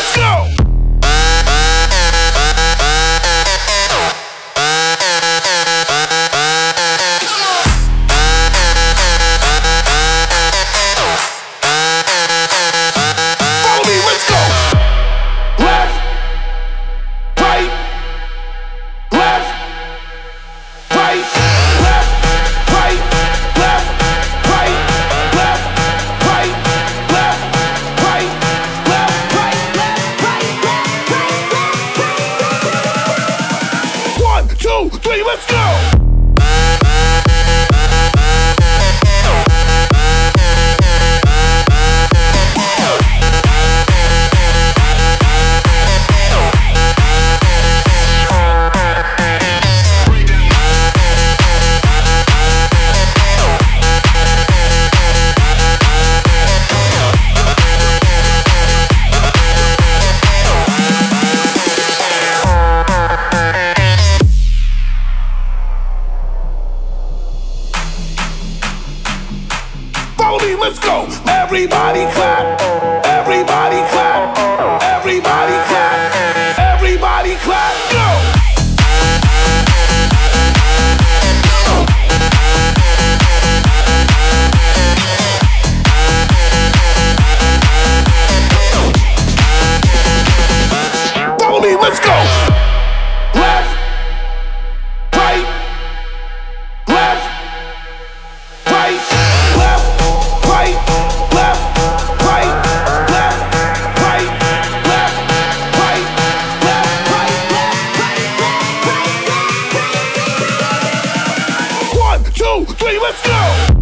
let's go! let's go!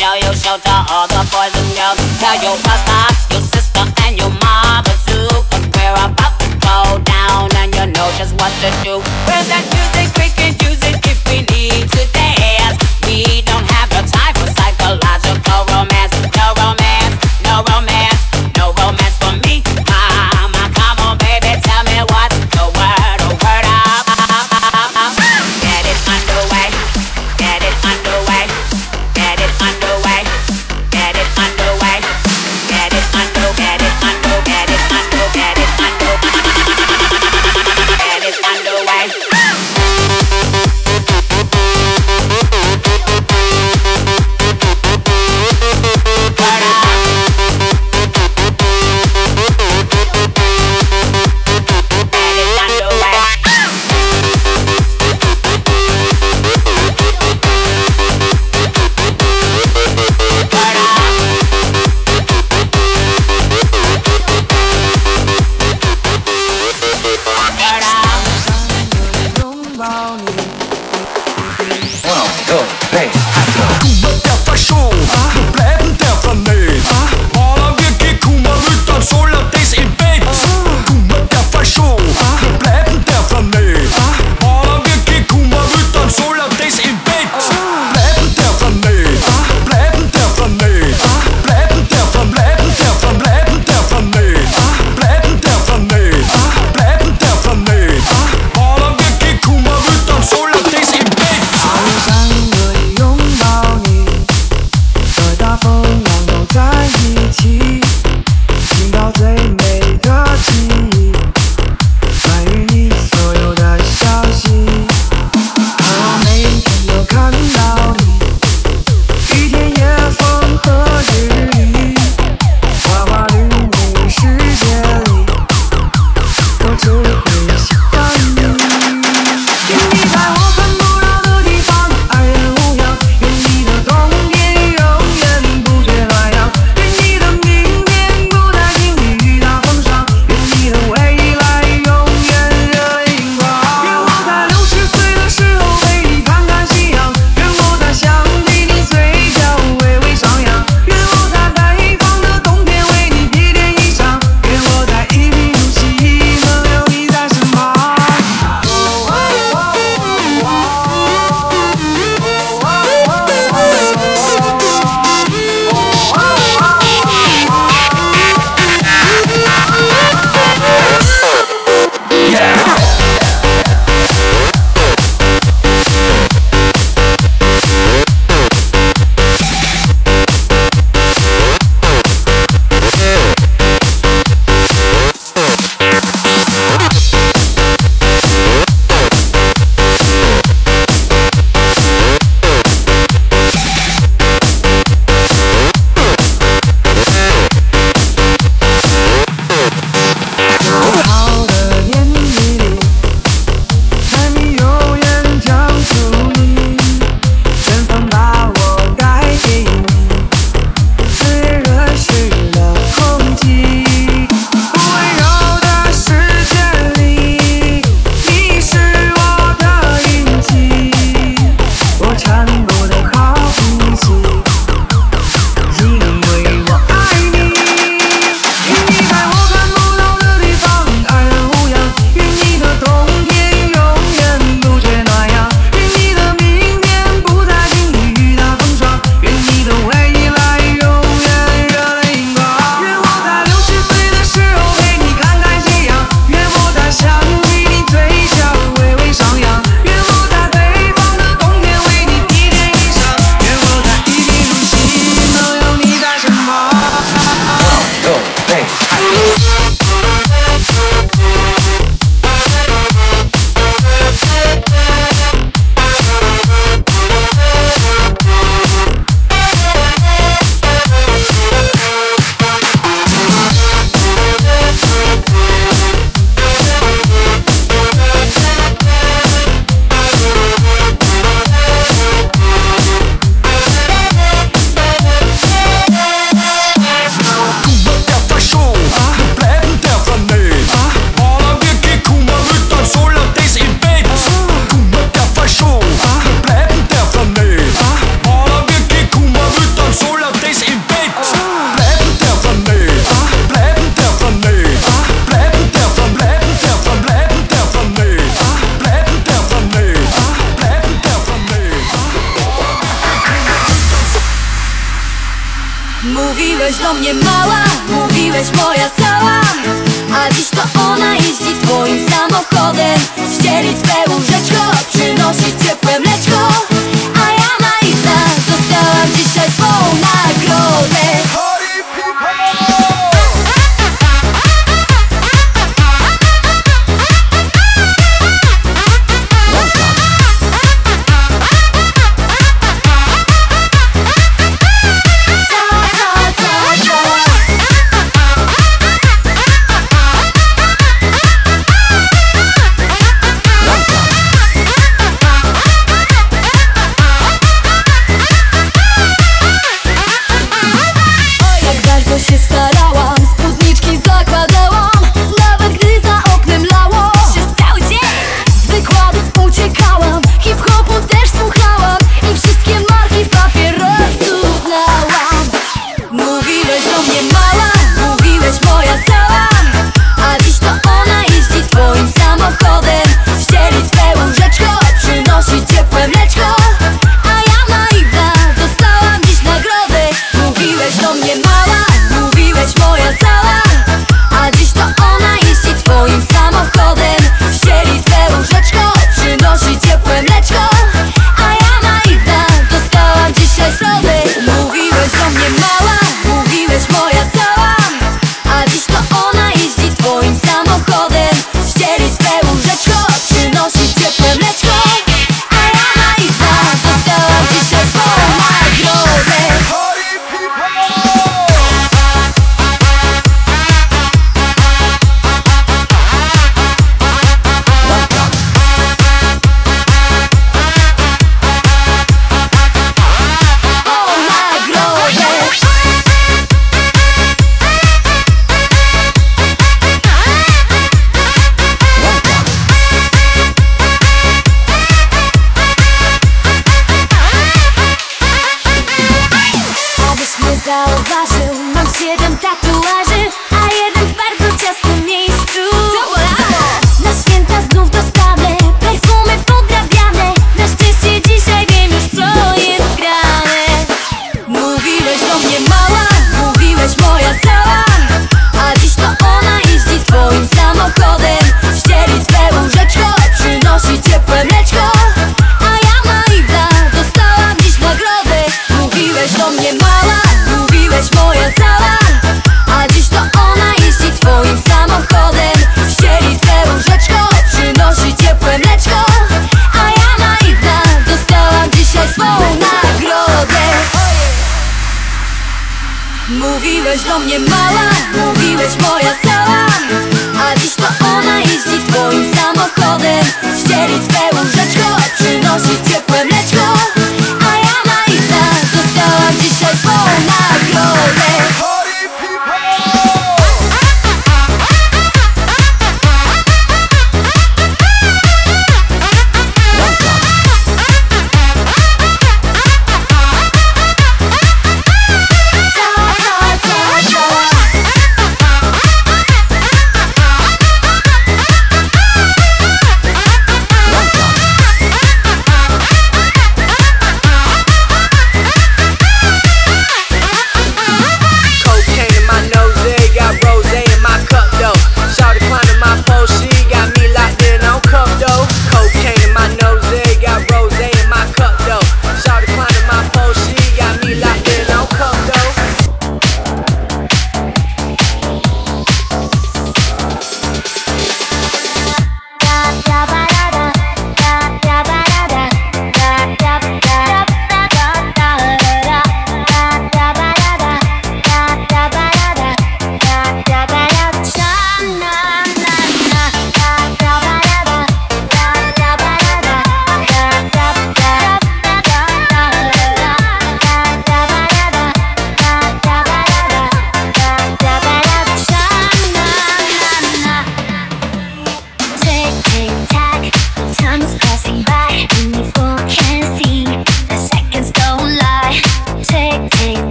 Tell your show to all the boys and girls. Tell your brother, your sister, and your mother too. Cause we're about to go down and you know just what to do. When that music, we can use it if we need to dance. We don't have the time for psychological romance. No romance, no romance.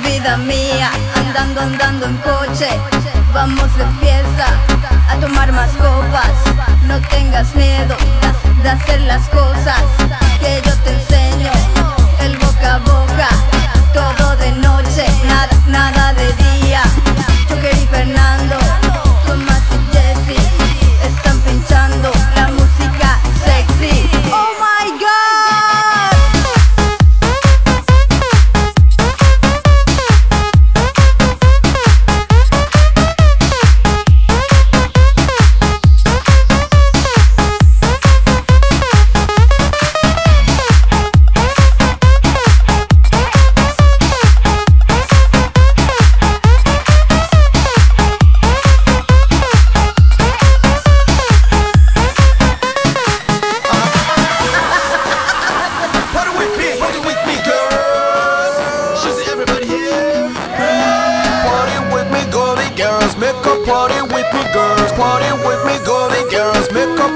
Vida mía, andando, andando en coche. Vamos de fiesta, a tomar más copas. No tengas miedo de hacer las cosas que yo te enseño. El boca a boca, todo de noche, nada, nada de día. Joker y Fernando,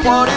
get it